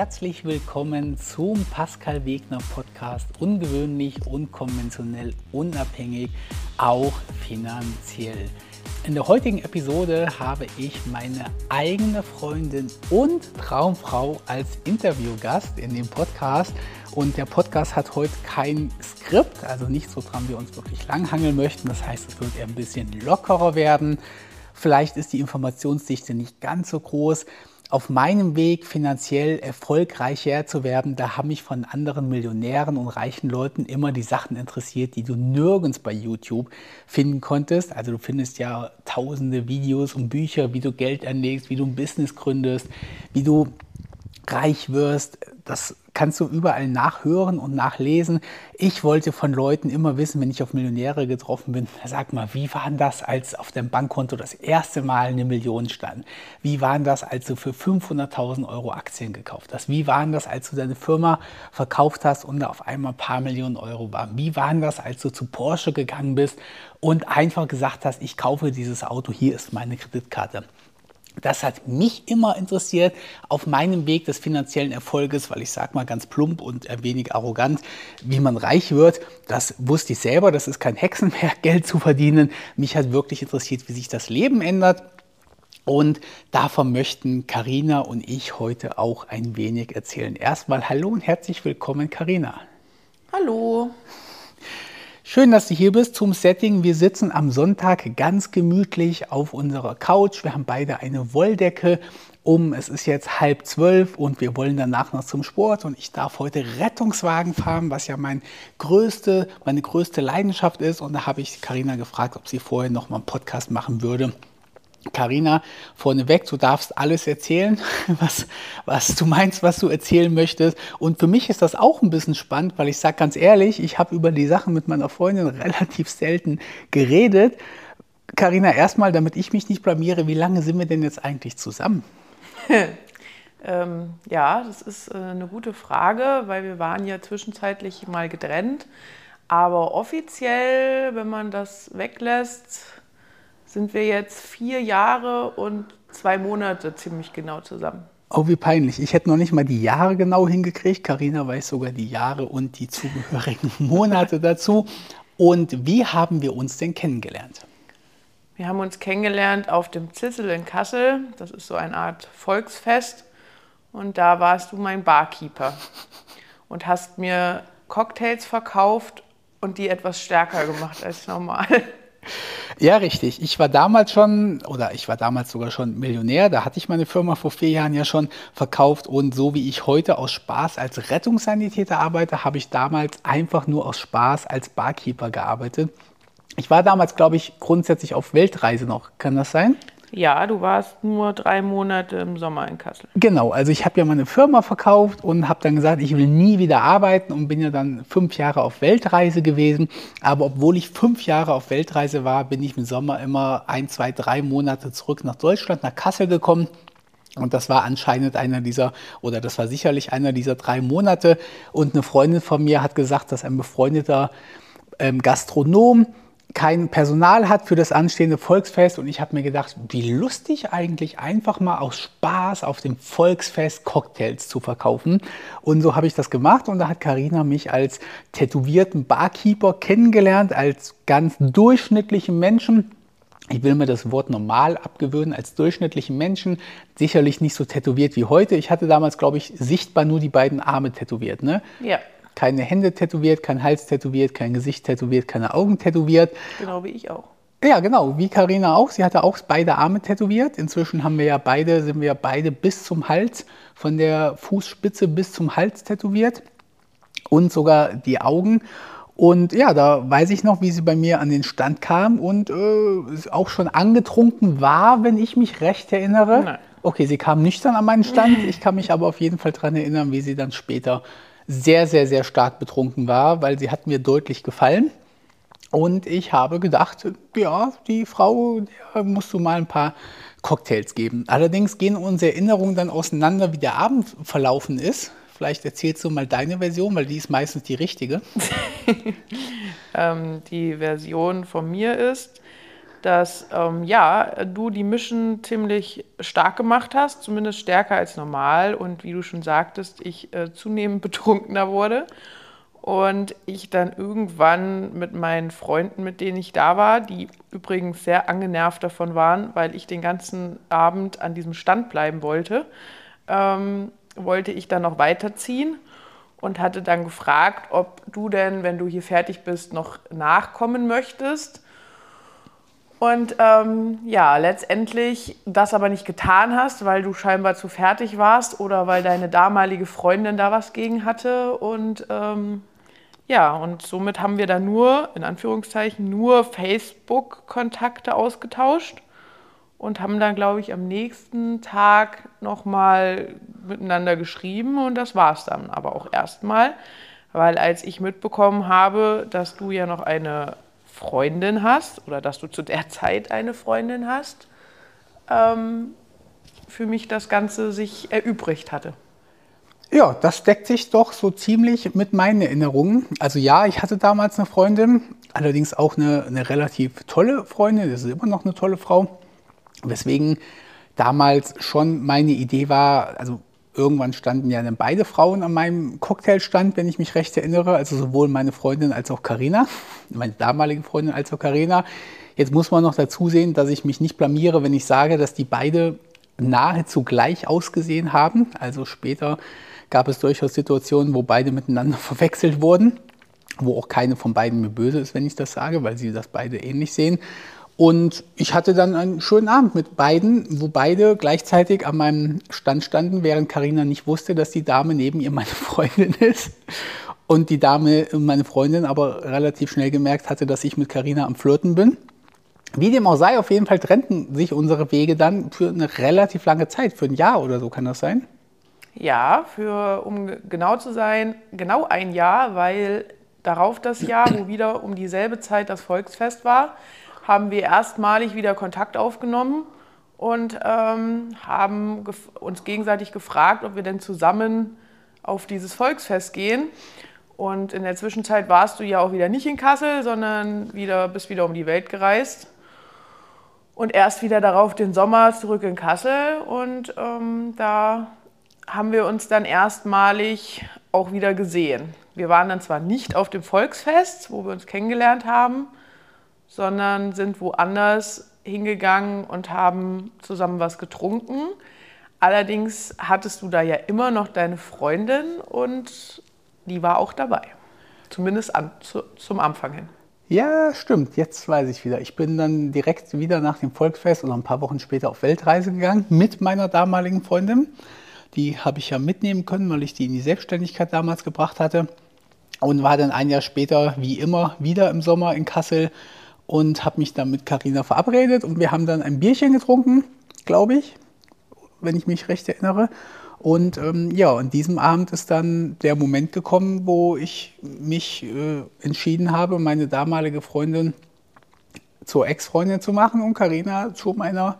herzlich willkommen zum Pascal Wegner Podcast. Ungewöhnlich, unkonventionell, unabhängig, auch finanziell. In der heutigen Episode habe ich meine eigene Freundin und Traumfrau als Interviewgast in dem Podcast. Und der Podcast hat heute kein Skript, also nicht so dran wir uns wirklich langhangeln möchten. Das heißt, es wird eher ein bisschen lockerer werden. Vielleicht ist die Informationsdichte nicht ganz so groß auf meinem Weg finanziell erfolgreicher zu werden, da haben mich von anderen Millionären und reichen Leuten immer die Sachen interessiert, die du nirgends bei YouTube finden konntest. Also du findest ja tausende Videos und Bücher, wie du Geld anlegst, wie du ein Business gründest, wie du reich wirst. Das kannst du überall nachhören und nachlesen. Ich wollte von Leuten immer wissen, wenn ich auf Millionäre getroffen bin, sag mal, wie war das, als auf deinem Bankkonto das erste Mal eine Million stand? Wie war das, als du für 500.000 Euro Aktien gekauft hast? Wie war das, als du deine Firma verkauft hast und da auf einmal ein paar Millionen Euro waren? Wie war das, als du zu Porsche gegangen bist und einfach gesagt hast, ich kaufe dieses Auto, hier ist meine Kreditkarte? Das hat mich immer interessiert auf meinem Weg des finanziellen Erfolges, weil ich sage mal ganz plump und ein wenig arrogant, wie man reich wird. Das wusste ich selber, das ist kein Hexenwerk, Geld zu verdienen. Mich hat wirklich interessiert, wie sich das Leben ändert. Und davon möchten Karina und ich heute auch ein wenig erzählen. Erstmal hallo und herzlich willkommen, Karina. Hallo. Schön, dass du hier bist zum Setting. Wir sitzen am Sonntag ganz gemütlich auf unserer Couch. Wir haben beide eine Wolldecke um. Es ist jetzt halb zwölf und wir wollen danach noch zum Sport. Und ich darf heute Rettungswagen fahren, was ja mein größte, meine größte Leidenschaft ist. Und da habe ich Karina gefragt, ob sie vorher noch mal einen Podcast machen würde. Karina, vorneweg, du darfst alles erzählen, was, was du meinst, was du erzählen möchtest. Und für mich ist das auch ein bisschen spannend, weil ich sage ganz ehrlich, ich habe über die Sachen mit meiner Freundin relativ selten geredet. Karina, erstmal, damit ich mich nicht blamiere, wie lange sind wir denn jetzt eigentlich zusammen? ähm, ja, das ist äh, eine gute Frage, weil wir waren ja zwischenzeitlich mal getrennt. Aber offiziell, wenn man das weglässt, sind wir jetzt vier Jahre und zwei Monate ziemlich genau zusammen. Oh, wie peinlich. Ich hätte noch nicht mal die Jahre genau hingekriegt. Karina weiß sogar die Jahre und die zugehörigen Monate dazu. Und wie haben wir uns denn kennengelernt? Wir haben uns kennengelernt auf dem Zissel in Kassel. Das ist so eine Art Volksfest. Und da warst du mein Barkeeper und hast mir Cocktails verkauft und die etwas stärker gemacht als normal. Ja, richtig. Ich war damals schon, oder ich war damals sogar schon Millionär. Da hatte ich meine Firma vor vier Jahren ja schon verkauft. Und so wie ich heute aus Spaß als Rettungssanitäter arbeite, habe ich damals einfach nur aus Spaß als Barkeeper gearbeitet. Ich war damals, glaube ich, grundsätzlich auf Weltreise noch. Kann das sein? Ja, du warst nur drei Monate im Sommer in Kassel. Genau, also ich habe ja meine Firma verkauft und habe dann gesagt, ich will nie wieder arbeiten und bin ja dann fünf Jahre auf Weltreise gewesen. Aber obwohl ich fünf Jahre auf Weltreise war, bin ich im Sommer immer ein, zwei, drei Monate zurück nach Deutschland, nach Kassel gekommen. Und das war anscheinend einer dieser, oder das war sicherlich einer dieser drei Monate. Und eine Freundin von mir hat gesagt, dass ein befreundeter ähm, Gastronom kein Personal hat für das anstehende Volksfest und ich habe mir gedacht, wie lustig eigentlich einfach mal aus Spaß auf dem Volksfest Cocktails zu verkaufen. Und so habe ich das gemacht und da hat Karina mich als tätowierten Barkeeper kennengelernt, als ganz durchschnittlichen Menschen. Ich will mir das Wort normal abgewöhnen als durchschnittlichen Menschen. Sicherlich nicht so tätowiert wie heute. Ich hatte damals, glaube ich, sichtbar nur die beiden Arme tätowiert. Ne? Ja keine Hände tätowiert, kein Hals tätowiert, kein Gesicht tätowiert, keine Augen tätowiert. Genau wie ich auch. Ja, genau, wie Karina auch. Sie hatte auch beide Arme tätowiert. Inzwischen haben wir ja beide, sind wir ja beide bis zum Hals, von der Fußspitze bis zum Hals tätowiert. Und sogar die Augen. Und ja, da weiß ich noch, wie sie bei mir an den Stand kam und äh, auch schon angetrunken war, wenn ich mich recht erinnere. Nein. Okay, sie kam nüchtern an meinen Stand. Ich kann mich aber auf jeden Fall daran erinnern, wie sie dann später sehr, sehr, sehr stark betrunken war, weil sie hat mir deutlich gefallen. Und ich habe gedacht, ja, die Frau, der musst du mal ein paar Cocktails geben. Allerdings gehen unsere Erinnerungen dann auseinander, wie der Abend verlaufen ist. Vielleicht erzählst du mal deine Version, weil die ist meistens die richtige. ähm, die Version von mir ist, dass ähm, ja, du die Mission ziemlich stark gemacht hast, zumindest stärker als normal und wie du schon sagtest, ich äh, zunehmend betrunkener wurde und ich dann irgendwann mit meinen Freunden, mit denen ich da war, die übrigens sehr angenervt davon waren, weil ich den ganzen Abend an diesem Stand bleiben wollte, ähm, wollte ich dann noch weiterziehen und hatte dann gefragt, ob du denn, wenn du hier fertig bist, noch nachkommen möchtest. Und ähm, ja, letztendlich das aber nicht getan hast, weil du scheinbar zu fertig warst oder weil deine damalige Freundin da was gegen hatte. Und ähm, ja, und somit haben wir dann nur, in Anführungszeichen, nur Facebook-Kontakte ausgetauscht und haben dann, glaube ich, am nächsten Tag nochmal miteinander geschrieben und das war es dann aber auch erstmal, weil als ich mitbekommen habe, dass du ja noch eine Freundin hast oder dass du zu der Zeit eine Freundin hast, ähm, für mich das Ganze sich erübrigt hatte. Ja, das deckt sich doch so ziemlich mit meinen Erinnerungen. Also ja, ich hatte damals eine Freundin, allerdings auch eine, eine relativ tolle Freundin, das ist immer noch eine tolle Frau, weswegen damals schon meine Idee war, also irgendwann standen ja dann beide Frauen an meinem Cocktailstand, wenn ich mich recht erinnere. Also sowohl meine Freundin als auch Karina, meine damalige Freundin als auch Karina. Jetzt muss man noch dazu sehen, dass ich mich nicht blamiere, wenn ich sage, dass die beide nahezu gleich ausgesehen haben. Also später gab es durchaus Situationen, wo beide miteinander verwechselt wurden, wo auch keine von beiden mir böse ist, wenn ich das sage, weil sie das beide ähnlich sehen. Und ich hatte dann einen schönen Abend mit beiden, wo beide gleichzeitig an meinem Stand standen, während Karina nicht wusste, dass die Dame neben ihr meine Freundin ist. Und die Dame, meine Freundin, aber relativ schnell gemerkt hatte, dass ich mit Karina am Flirten bin. Wie dem auch sei, auf jeden Fall trennten sich unsere Wege dann für eine relativ lange Zeit, für ein Jahr oder so kann das sein? Ja, für, um genau zu sein, genau ein Jahr, weil darauf das Jahr, wo wieder um dieselbe Zeit das Volksfest war, haben wir erstmalig wieder Kontakt aufgenommen und ähm, haben uns gegenseitig gefragt, ob wir denn zusammen auf dieses Volksfest gehen. Und in der Zwischenzeit warst du ja auch wieder nicht in Kassel, sondern wieder, bist wieder um die Welt gereist. Und erst wieder darauf den Sommer zurück in Kassel. Und ähm, da haben wir uns dann erstmalig auch wieder gesehen. Wir waren dann zwar nicht auf dem Volksfest, wo wir uns kennengelernt haben, sondern sind woanders hingegangen und haben zusammen was getrunken. Allerdings hattest du da ja immer noch deine Freundin und die war auch dabei. Zumindest an, zu, zum Anfang hin. Ja, stimmt. Jetzt weiß ich wieder. Ich bin dann direkt wieder nach dem Volksfest oder ein paar Wochen später auf Weltreise gegangen mit meiner damaligen Freundin. Die habe ich ja mitnehmen können, weil ich die in die Selbstständigkeit damals gebracht hatte. Und war dann ein Jahr später, wie immer, wieder im Sommer in Kassel und habe mich dann mit Karina verabredet und wir haben dann ein Bierchen getrunken, glaube ich, wenn ich mich recht erinnere. Und ähm, ja, an diesem Abend ist dann der Moment gekommen, wo ich mich äh, entschieden habe, meine damalige Freundin zur Ex-Freundin zu machen und Karina zu meiner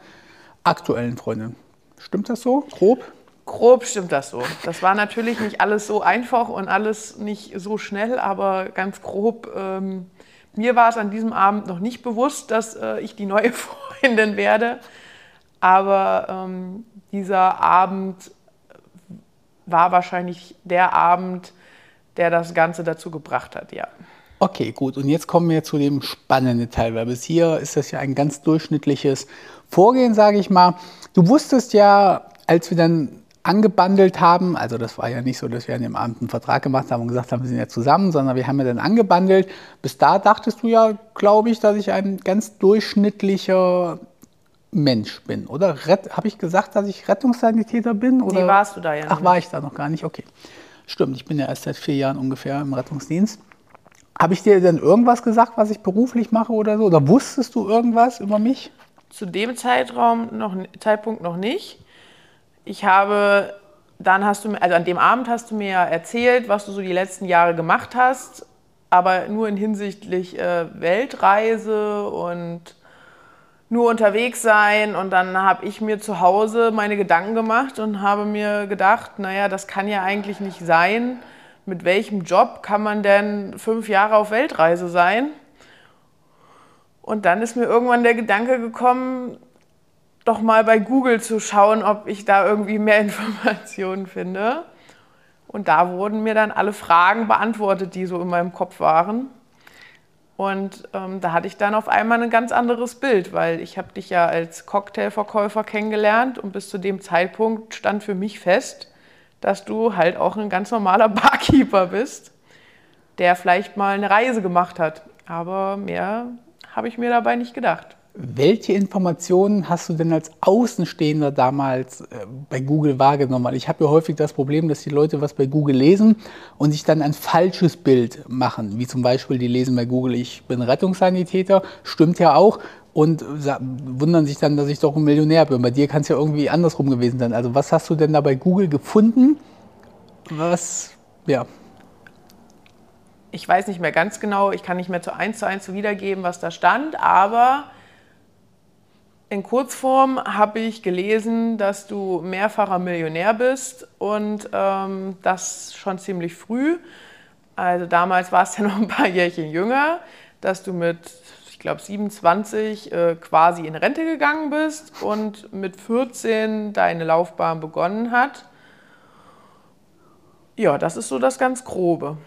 aktuellen Freundin. Stimmt das so? Grob? Grob stimmt das so. Das war natürlich nicht alles so einfach und alles nicht so schnell, aber ganz grob ähm, mir war es an diesem Abend noch nicht bewusst, dass äh, ich die neue Freundin werde. Aber ähm, dieser Abend war wahrscheinlich der Abend, der das Ganze dazu gebracht hat, ja. Okay, gut. Und jetzt kommen wir zu dem spannenden Teil, weil bis hier ist das ja ein ganz durchschnittliches Vorgehen, sage ich mal. Du wusstest ja, als wir dann angebandelt haben. Also das war ja nicht so, dass wir an dem Abend einen Vertrag gemacht haben und gesagt haben, wir sind ja zusammen, sondern wir haben ja dann angebandelt. Bis da dachtest du ja, glaube ich, dass ich ein ganz durchschnittlicher Mensch bin, oder? Habe ich gesagt, dass ich Rettungssanitäter bin? Oder? Nee, warst du da ja nicht. Ach, war ich da noch gar nicht? Okay. Stimmt, ich bin ja erst seit vier Jahren ungefähr im Rettungsdienst. Habe ich dir denn irgendwas gesagt, was ich beruflich mache oder so? Oder wusstest du irgendwas über mich? Zu dem Zeitraum noch, Zeitpunkt noch nicht. Ich habe, dann hast du also an dem Abend hast du mir ja erzählt, was du so die letzten Jahre gemacht hast, aber nur in hinsichtlich äh, Weltreise und nur unterwegs sein. Und dann habe ich mir zu Hause meine Gedanken gemacht und habe mir gedacht, naja, das kann ja eigentlich nicht sein. Mit welchem Job kann man denn fünf Jahre auf Weltreise sein? Und dann ist mir irgendwann der Gedanke gekommen, doch mal bei Google zu schauen, ob ich da irgendwie mehr Informationen finde. Und da wurden mir dann alle Fragen beantwortet, die so in meinem Kopf waren. Und ähm, da hatte ich dann auf einmal ein ganz anderes Bild, weil ich habe dich ja als Cocktailverkäufer kennengelernt und bis zu dem Zeitpunkt stand für mich fest, dass du halt auch ein ganz normaler Barkeeper bist, der vielleicht mal eine Reise gemacht hat. Aber mehr habe ich mir dabei nicht gedacht. Welche Informationen hast du denn als Außenstehender damals äh, bei Google wahrgenommen? Weil ich habe ja häufig das Problem, dass die Leute was bei Google lesen und sich dann ein falsches Bild machen. Wie zum Beispiel, die lesen bei Google, ich bin Rettungssanitäter, stimmt ja auch, und wundern sich dann, dass ich doch ein Millionär bin. Bei dir kann es ja irgendwie andersrum gewesen sein. Also was hast du denn da bei Google gefunden? Was, ja. Ich weiß nicht mehr ganz genau, ich kann nicht mehr zu eins zu eins wiedergeben, was da stand, aber in Kurzform habe ich gelesen, dass du mehrfacher Millionär bist und ähm, das schon ziemlich früh. Also damals war es ja noch ein paar Jährchen jünger, dass du mit, ich glaube, 27 äh, quasi in Rente gegangen bist und mit 14 deine Laufbahn begonnen hat. Ja, das ist so das ganz Grobe.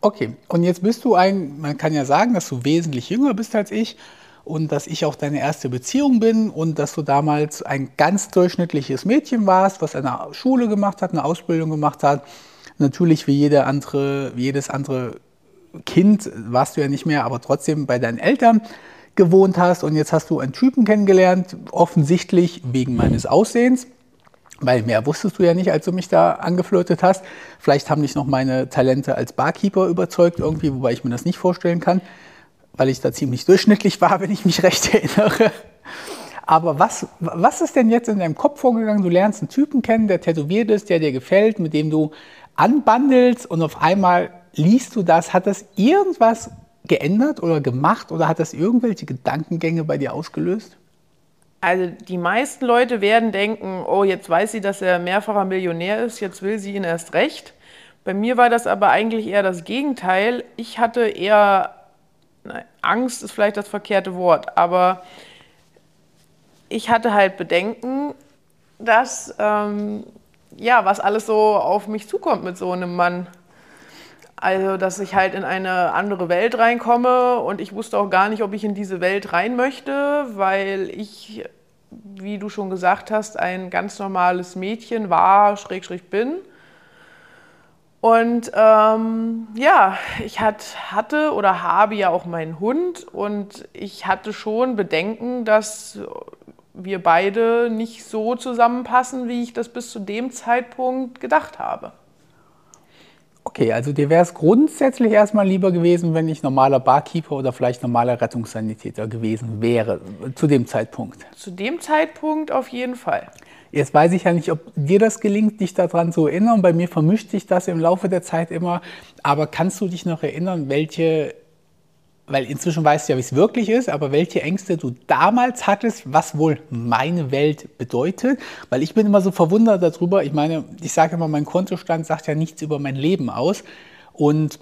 Okay, und jetzt bist du ein, man kann ja sagen, dass du wesentlich jünger bist als ich und dass ich auch deine erste Beziehung bin und dass du damals ein ganz durchschnittliches Mädchen warst, was eine Schule gemacht hat, eine Ausbildung gemacht hat. Natürlich wie, jede andere, wie jedes andere Kind warst du ja nicht mehr, aber trotzdem bei deinen Eltern gewohnt hast und jetzt hast du einen Typen kennengelernt, offensichtlich wegen meines Aussehens. Weil mehr wusstest du ja nicht, als du mich da angeflirtet hast. Vielleicht haben dich noch meine Talente als Barkeeper überzeugt irgendwie, wobei ich mir das nicht vorstellen kann weil ich da ziemlich durchschnittlich war, wenn ich mich recht erinnere. Aber was, was ist denn jetzt in deinem Kopf vorgegangen? Du lernst einen Typen kennen, der tätowiert ist, der dir gefällt, mit dem du anbandelst und auf einmal liest du das. Hat das irgendwas geändert oder gemacht oder hat das irgendwelche Gedankengänge bei dir ausgelöst? Also die meisten Leute werden denken, oh, jetzt weiß sie, dass er mehrfacher Millionär ist, jetzt will sie ihn erst recht. Bei mir war das aber eigentlich eher das Gegenteil. Ich hatte eher Angst ist vielleicht das verkehrte Wort, aber ich hatte halt Bedenken, dass, ähm, ja, was alles so auf mich zukommt mit so einem Mann. Also, dass ich halt in eine andere Welt reinkomme und ich wusste auch gar nicht, ob ich in diese Welt rein möchte, weil ich, wie du schon gesagt hast, ein ganz normales Mädchen war, schräg, schräg bin und ähm, ja, ich hat, hatte oder habe ja auch meinen Hund und ich hatte schon Bedenken, dass wir beide nicht so zusammenpassen, wie ich das bis zu dem Zeitpunkt gedacht habe. Okay, also dir wäre es grundsätzlich erstmal lieber gewesen, wenn ich normaler Barkeeper oder vielleicht normaler Rettungssanitäter gewesen wäre, zu dem Zeitpunkt. Zu dem Zeitpunkt auf jeden Fall. Jetzt weiß ich ja nicht, ob dir das gelingt, dich daran zu erinnern. Bei mir vermischt sich das im Laufe der Zeit immer. Aber kannst du dich noch erinnern, welche, weil inzwischen weißt du ja, wie es wirklich ist, aber welche Ängste du damals hattest, was wohl meine Welt bedeutet? Weil ich bin immer so verwundert darüber. Ich meine, ich sage immer, mein Kontostand sagt ja nichts über mein Leben aus. Und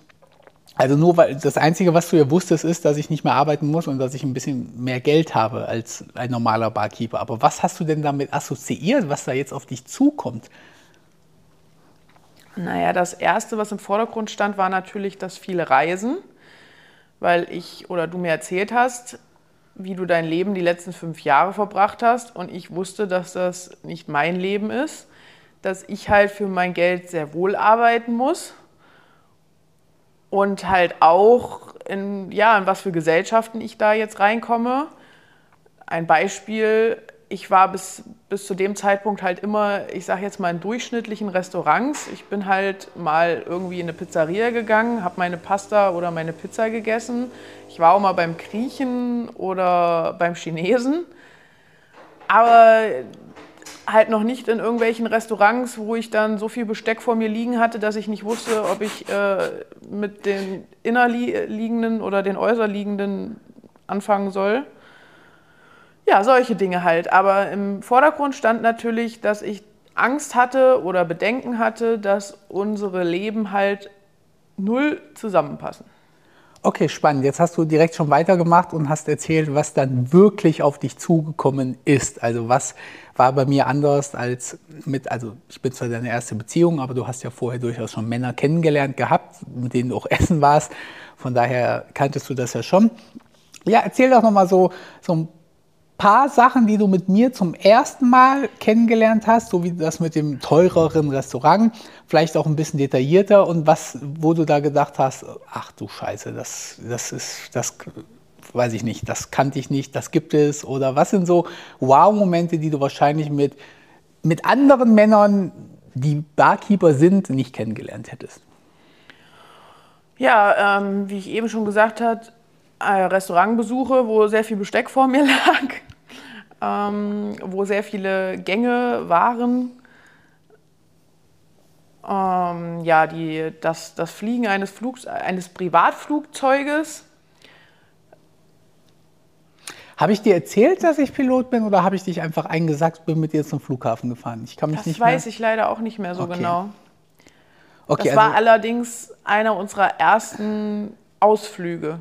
also nur weil das Einzige, was du ja wusstest, ist, dass ich nicht mehr arbeiten muss und dass ich ein bisschen mehr Geld habe als ein normaler Barkeeper. Aber was hast du denn damit assoziiert, was da jetzt auf dich zukommt? Naja, das Erste, was im Vordergrund stand, war natürlich das viele Reisen, weil ich oder du mir erzählt hast, wie du dein Leben die letzten fünf Jahre verbracht hast und ich wusste, dass das nicht mein Leben ist, dass ich halt für mein Geld sehr wohl arbeiten muss und halt auch in, ja, in was für Gesellschaften ich da jetzt reinkomme. Ein Beispiel, ich war bis, bis zu dem Zeitpunkt halt immer, ich sage jetzt mal, in durchschnittlichen Restaurants. Ich bin halt mal irgendwie in eine Pizzeria gegangen, habe meine Pasta oder meine Pizza gegessen. Ich war auch mal beim Griechen oder beim Chinesen. Aber halt noch nicht in irgendwelchen Restaurants, wo ich dann so viel Besteck vor mir liegen hatte, dass ich nicht wusste, ob ich äh, mit den innerliegenden oder den äußerliegenden anfangen soll. Ja, solche Dinge halt. Aber im Vordergrund stand natürlich, dass ich Angst hatte oder Bedenken hatte, dass unsere Leben halt null zusammenpassen. Okay, spannend. Jetzt hast du direkt schon weitergemacht und hast erzählt, was dann wirklich auf dich zugekommen ist. Also was war bei mir anders als mit, also ich bin zwar deine erste Beziehung, aber du hast ja vorher durchaus schon Männer kennengelernt gehabt, mit denen du auch essen warst. Von daher kanntest du das ja schon. Ja, erzähl doch nochmal so, so ein paar Sachen, die du mit mir zum ersten Mal kennengelernt hast, so wie das mit dem teureren Restaurant, vielleicht auch ein bisschen detaillierter und was, wo du da gedacht hast, ach du Scheiße, das, das ist, das weiß ich nicht, das kannte ich nicht, das gibt es oder was sind so Wow-Momente, die du wahrscheinlich mit, mit anderen Männern, die Barkeeper sind, nicht kennengelernt hättest? Ja, ähm, wie ich eben schon gesagt habe, äh, Restaurantbesuche, wo sehr viel Besteck vor mir lag ähm, wo sehr viele Gänge waren. Ähm, ja, die, das, das Fliegen eines, Flugs, eines Privatflugzeuges. Habe ich dir erzählt, dass ich Pilot bin oder habe ich dich einfach eingesagt, bin mit dir zum Flughafen gefahren? Ich kann mich das nicht weiß mehr... ich leider auch nicht mehr so okay. genau. Okay, das war also allerdings einer unserer ersten Ausflüge.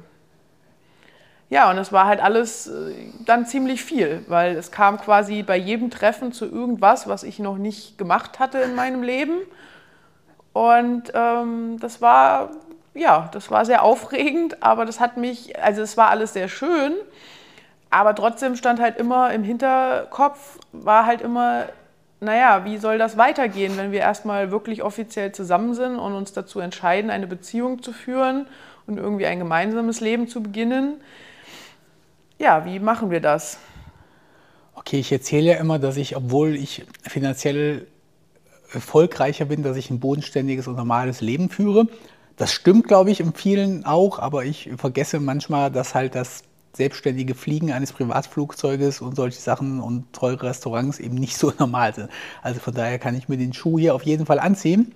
Ja, und es war halt alles äh, dann ziemlich viel, weil es kam quasi bei jedem Treffen zu irgendwas, was ich noch nicht gemacht hatte in meinem Leben. Und ähm, das war, ja, das war sehr aufregend, aber das hat mich, also es war alles sehr schön, aber trotzdem stand halt immer im Hinterkopf, war halt immer, naja, wie soll das weitergehen, wenn wir erstmal wirklich offiziell zusammen sind und uns dazu entscheiden, eine Beziehung zu führen und irgendwie ein gemeinsames Leben zu beginnen ja, wie machen wir das? Okay, ich erzähle ja immer, dass ich, obwohl ich finanziell erfolgreicher bin, dass ich ein bodenständiges und normales Leben führe. Das stimmt, glaube ich, in vielen auch, aber ich vergesse manchmal, dass halt das selbstständige Fliegen eines Privatflugzeuges und solche Sachen und teure Restaurants eben nicht so normal sind. Also von daher kann ich mir den Schuh hier auf jeden Fall anziehen,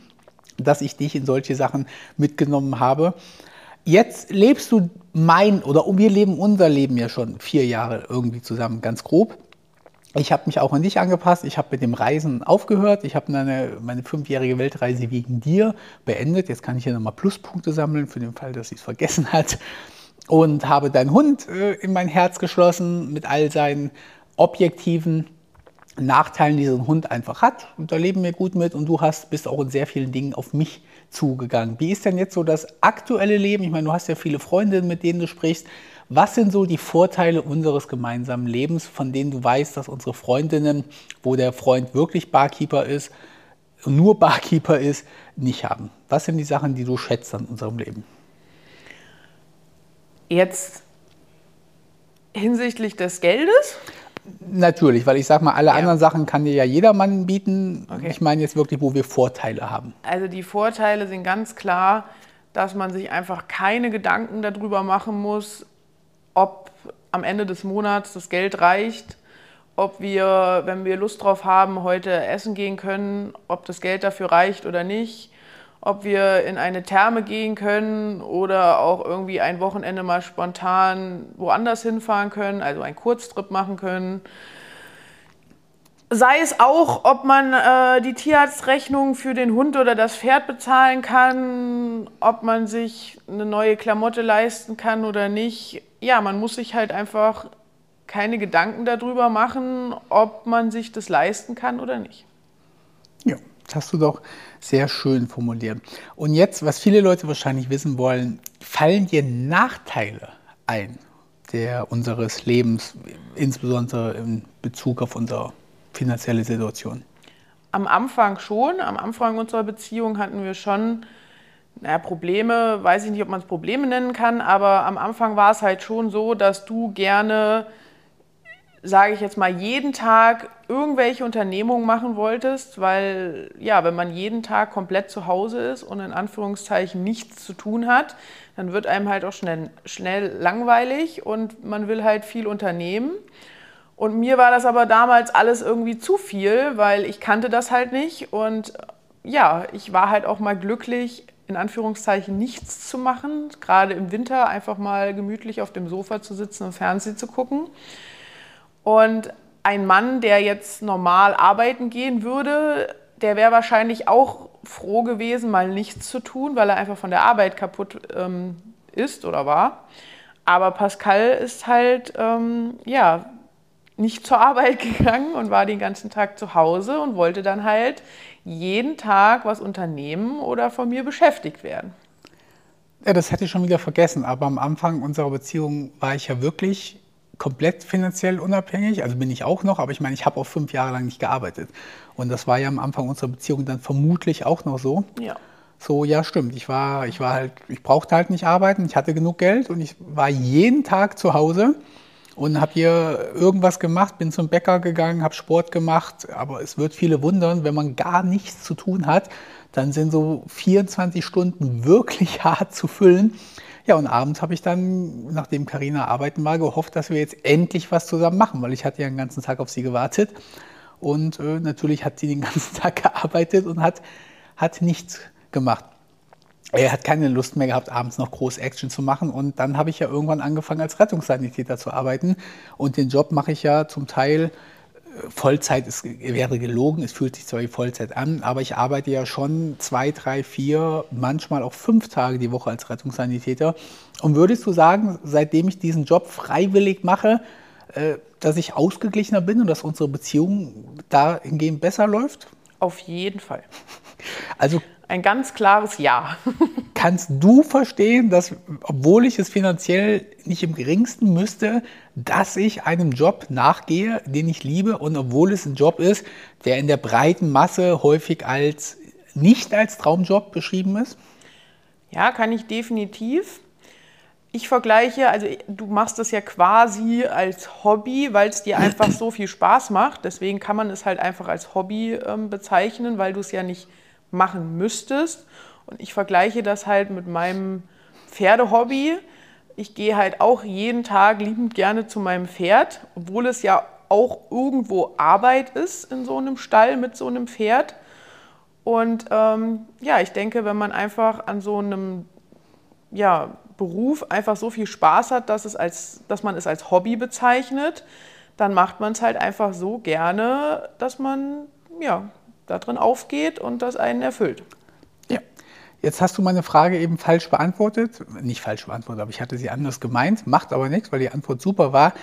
dass ich dich in solche Sachen mitgenommen habe. Jetzt lebst du mein oder wir leben unser Leben ja schon vier Jahre irgendwie zusammen, ganz grob. Ich habe mich auch an dich angepasst. Ich habe mit dem Reisen aufgehört. Ich habe meine, meine fünfjährige Weltreise wegen dir beendet. Jetzt kann ich hier nochmal Pluspunkte sammeln für den Fall, dass sie es vergessen hat. Und habe deinen Hund äh, in mein Herz geschlossen mit all seinen objektiven Nachteilen, die so ein Hund einfach hat. Und da leben wir gut mit. Und du hast, bist auch in sehr vielen Dingen auf mich zugegangen. Wie ist denn jetzt so das aktuelle Leben? Ich meine, du hast ja viele Freundinnen, mit denen du sprichst. Was sind so die Vorteile unseres gemeinsamen Lebens, von denen du weißt, dass unsere Freundinnen, wo der Freund wirklich Barkeeper ist, nur Barkeeper ist, nicht haben? Was sind die Sachen, die du schätzt an unserem Leben? Jetzt hinsichtlich des Geldes? Natürlich, weil ich sage mal, alle ja. anderen Sachen kann dir ja jedermann bieten. Okay. Ich meine jetzt wirklich, wo wir Vorteile haben. Also die Vorteile sind ganz klar, dass man sich einfach keine Gedanken darüber machen muss, ob am Ende des Monats das Geld reicht, ob wir, wenn wir Lust drauf haben, heute essen gehen können, ob das Geld dafür reicht oder nicht ob wir in eine Therme gehen können oder auch irgendwie ein Wochenende mal spontan woanders hinfahren können, also einen Kurztrip machen können. Sei es auch, ob man äh, die Tierarztrechnung für den Hund oder das Pferd bezahlen kann, ob man sich eine neue Klamotte leisten kann oder nicht. Ja, man muss sich halt einfach keine Gedanken darüber machen, ob man sich das leisten kann oder nicht. Ja, das hast du doch sehr schön formuliert. Und jetzt, was viele Leute wahrscheinlich wissen wollen, fallen dir Nachteile ein der unseres Lebens, insbesondere in Bezug auf unsere finanzielle Situation? Am Anfang schon. Am Anfang unserer Beziehung hatten wir schon naja, Probleme, weiß ich nicht, ob man es Probleme nennen kann, aber am Anfang war es halt schon so, dass du gerne sage ich jetzt mal, jeden Tag irgendwelche Unternehmungen machen wolltest, weil ja, wenn man jeden Tag komplett zu Hause ist und in Anführungszeichen nichts zu tun hat, dann wird einem halt auch schnell, schnell langweilig und man will halt viel unternehmen. Und mir war das aber damals alles irgendwie zu viel, weil ich kannte das halt nicht und ja, ich war halt auch mal glücklich, in Anführungszeichen nichts zu machen, gerade im Winter einfach mal gemütlich auf dem Sofa zu sitzen und Fernsehen zu gucken. Und ein Mann, der jetzt normal arbeiten gehen würde, der wäre wahrscheinlich auch froh gewesen, mal nichts zu tun, weil er einfach von der Arbeit kaputt ähm, ist oder war. Aber Pascal ist halt, ähm, ja, nicht zur Arbeit gegangen und war den ganzen Tag zu Hause und wollte dann halt jeden Tag was unternehmen oder von mir beschäftigt werden. Ja, das hätte ich schon wieder vergessen, aber am Anfang unserer Beziehung war ich ja wirklich komplett finanziell unabhängig. Also bin ich auch noch, aber ich meine, ich habe auch fünf Jahre lang nicht gearbeitet. Und das war ja am Anfang unserer Beziehung dann vermutlich auch noch so. Ja. So, ja, stimmt. Ich war, ich war halt, ich brauchte halt nicht arbeiten, ich hatte genug Geld und ich war jeden Tag zu Hause und habe hier irgendwas gemacht, bin zum Bäcker gegangen, habe Sport gemacht, aber es wird viele wundern, wenn man gar nichts zu tun hat, dann sind so 24 Stunden wirklich hart zu füllen. Ja, und abends habe ich dann, nachdem Karina arbeiten war, gehofft, dass wir jetzt endlich was zusammen machen, weil ich hatte ja den ganzen Tag auf sie gewartet. Und äh, natürlich hat sie den ganzen Tag gearbeitet und hat, hat nichts gemacht er hat keine Lust mehr gehabt, abends noch groß Action zu machen. Und dann habe ich ja irgendwann angefangen, als Rettungssanitäter zu arbeiten. Und den Job mache ich ja zum Teil Vollzeit ist, wäre gelogen, es fühlt sich zwar wie Vollzeit an, aber ich arbeite ja schon zwei, drei, vier, manchmal auch fünf Tage die Woche als Rettungssanitäter. Und würdest du sagen, seitdem ich diesen Job freiwillig mache, äh, dass ich ausgeglichener bin und dass unsere Beziehung dahingehend besser läuft? Auf jeden Fall. Also ein ganz klares Ja. Kannst du verstehen, dass, obwohl ich es finanziell nicht im geringsten müsste, dass ich einem Job nachgehe, den ich liebe und obwohl es ein Job ist, der in der breiten Masse häufig als nicht als Traumjob beschrieben ist? Ja, kann ich definitiv. Ich vergleiche, also du machst das ja quasi als Hobby, weil es dir einfach so viel Spaß macht. Deswegen kann man es halt einfach als Hobby ähm, bezeichnen, weil du es ja nicht machen müsstest. Und ich vergleiche das halt mit meinem Pferdehobby. Ich gehe halt auch jeden Tag liebend gerne zu meinem Pferd, obwohl es ja auch irgendwo Arbeit ist in so einem Stall mit so einem Pferd. Und ähm, ja, ich denke, wenn man einfach an so einem ja, Beruf einfach so viel Spaß hat, dass, es als, dass man es als Hobby bezeichnet, dann macht man es halt einfach so gerne, dass man ja, da drin aufgeht und das einen erfüllt. Ja. Jetzt hast du meine Frage eben falsch beantwortet. Nicht falsch beantwortet, aber ich hatte sie anders gemeint. Macht aber nichts, weil die Antwort super war.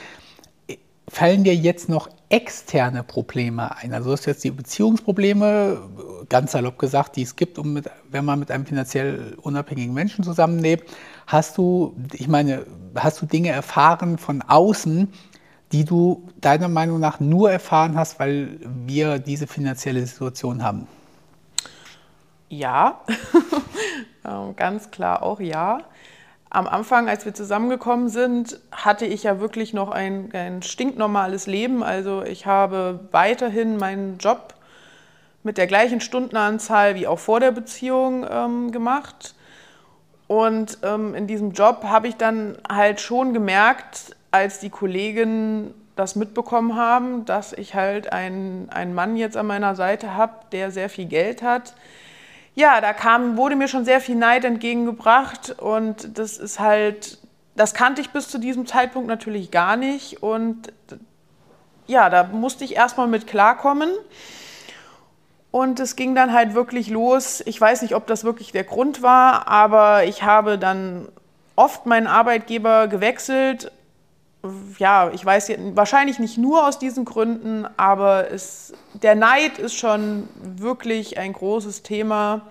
Fallen dir jetzt noch externe Probleme ein? Also du hast jetzt die Beziehungsprobleme, ganz salopp gesagt, die es gibt, um mit, wenn man mit einem finanziell unabhängigen Menschen zusammenlebt. Hast du, ich meine, hast du Dinge erfahren von außen, die du deiner Meinung nach nur erfahren hast, weil wir diese finanzielle Situation haben? Ja, ähm, ganz klar auch ja. Am Anfang, als wir zusammengekommen sind, hatte ich ja wirklich noch ein, ein stinknormales Leben. Also ich habe weiterhin meinen Job mit der gleichen Stundenanzahl wie auch vor der Beziehung ähm, gemacht. Und ähm, in diesem Job habe ich dann halt schon gemerkt, als die Kollegen das mitbekommen haben, dass ich halt einen, einen Mann jetzt an meiner Seite habe, der sehr viel Geld hat. Ja, da kam, wurde mir schon sehr viel Neid entgegengebracht und das ist halt, das kannte ich bis zu diesem Zeitpunkt natürlich gar nicht und ja, da musste ich erstmal mit klarkommen. Und es ging dann halt wirklich los. Ich weiß nicht, ob das wirklich der Grund war, aber ich habe dann oft meinen Arbeitgeber gewechselt ja, ich weiß wahrscheinlich nicht nur aus diesen Gründen, aber es, der Neid ist schon wirklich ein großes Thema,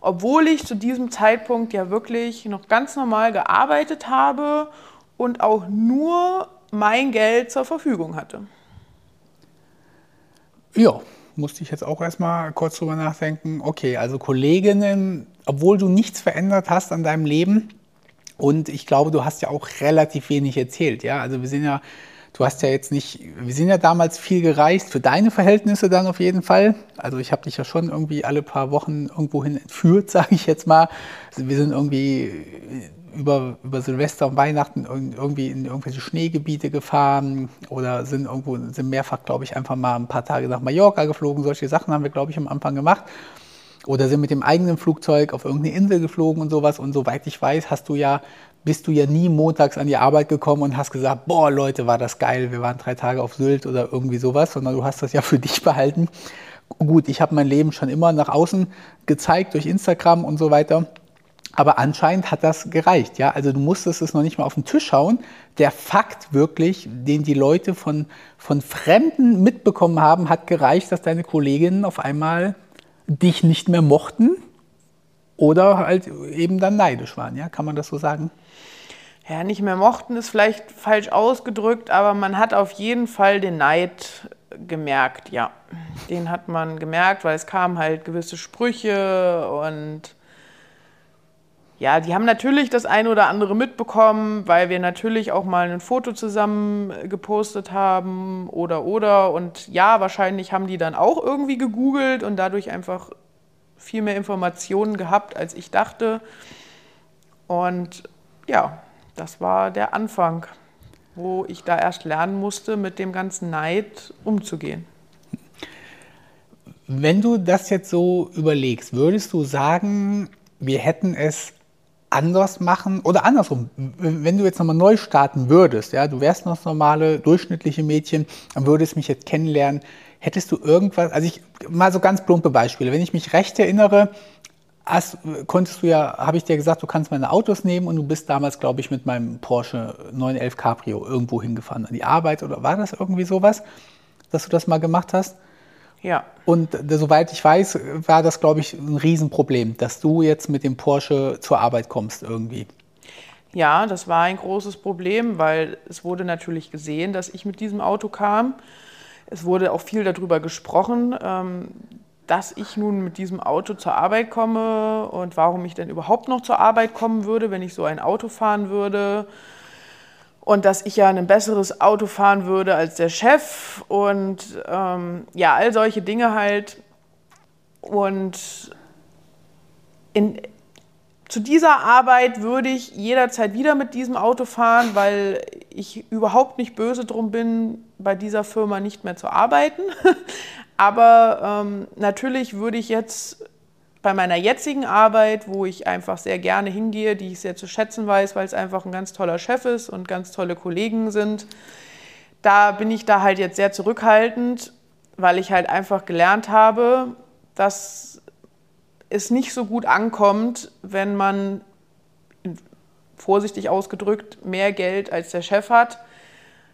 obwohl ich zu diesem Zeitpunkt ja wirklich noch ganz normal gearbeitet habe und auch nur mein Geld zur Verfügung hatte. Ja, musste ich jetzt auch erstmal kurz drüber nachdenken. Okay, also Kolleginnen, obwohl du nichts verändert hast an deinem Leben, und ich glaube, du hast ja auch relativ wenig erzählt. Ja, also wir sind ja, du hast ja jetzt nicht, wir sind ja damals viel gereist, für deine Verhältnisse dann auf jeden Fall. Also ich habe dich ja schon irgendwie alle paar Wochen irgendwohin entführt, sage ich jetzt mal. Also wir sind irgendwie über, über Silvester und Weihnachten irgendwie in irgendwelche Schneegebiete gefahren oder sind irgendwo, sind mehrfach, glaube ich, einfach mal ein paar Tage nach Mallorca geflogen. Solche Sachen haben wir, glaube ich, am Anfang gemacht oder sind mit dem eigenen Flugzeug auf irgendeine Insel geflogen und sowas. Und soweit ich weiß, hast du ja, bist du ja nie montags an die Arbeit gekommen und hast gesagt, boah Leute, war das geil, wir waren drei Tage auf Sylt oder irgendwie sowas, sondern du hast das ja für dich behalten. Gut, ich habe mein Leben schon immer nach außen gezeigt durch Instagram und so weiter. Aber anscheinend hat das gereicht, ja. Also du musstest es noch nicht mal auf den Tisch hauen. Der Fakt wirklich, den die Leute von, von Fremden mitbekommen haben, hat gereicht, dass deine Kolleginnen auf einmal dich nicht mehr mochten oder halt eben dann neidisch waren, ja. Kann man das so sagen? Ja, nicht mehr mochten ist vielleicht falsch ausgedrückt, aber man hat auf jeden Fall den Neid gemerkt, ja. Den hat man gemerkt, weil es kamen halt gewisse Sprüche und ja, die haben natürlich das eine oder andere mitbekommen, weil wir natürlich auch mal ein Foto zusammen gepostet haben oder oder. Und ja, wahrscheinlich haben die dann auch irgendwie gegoogelt und dadurch einfach viel mehr Informationen gehabt, als ich dachte. Und ja, das war der Anfang, wo ich da erst lernen musste, mit dem ganzen Neid umzugehen. Wenn du das jetzt so überlegst, würdest du sagen, wir hätten es anders machen oder andersrum, wenn du jetzt nochmal neu starten würdest, ja, du wärst noch das normale, durchschnittliche Mädchen, dann würdest mich jetzt kennenlernen, hättest du irgendwas, also ich, mal so ganz plumpe Beispiele, wenn ich mich recht erinnere, hast, konntest du ja, habe ich dir gesagt, du kannst meine Autos nehmen und du bist damals, glaube ich, mit meinem Porsche 911 Cabrio irgendwo hingefahren an die Arbeit oder war das irgendwie sowas, dass du das mal gemacht hast? Ja. Und äh, soweit ich weiß, war das, glaube ich, ein Riesenproblem, dass du jetzt mit dem Porsche zur Arbeit kommst irgendwie. Ja, das war ein großes Problem, weil es wurde natürlich gesehen, dass ich mit diesem Auto kam. Es wurde auch viel darüber gesprochen, ähm, dass ich nun mit diesem Auto zur Arbeit komme und warum ich denn überhaupt noch zur Arbeit kommen würde, wenn ich so ein Auto fahren würde und dass ich ja ein besseres Auto fahren würde als der Chef und ähm, ja, all solche Dinge halt. Und in, zu dieser Arbeit würde ich jederzeit wieder mit diesem Auto fahren, weil ich überhaupt nicht böse drum bin, bei dieser Firma nicht mehr zu arbeiten. Aber ähm, natürlich würde ich jetzt bei meiner jetzigen Arbeit, wo ich einfach sehr gerne hingehe, die ich sehr zu schätzen weiß, weil es einfach ein ganz toller Chef ist und ganz tolle Kollegen sind, da bin ich da halt jetzt sehr zurückhaltend, weil ich halt einfach gelernt habe, dass es nicht so gut ankommt, wenn man, vorsichtig ausgedrückt, mehr Geld als der Chef hat.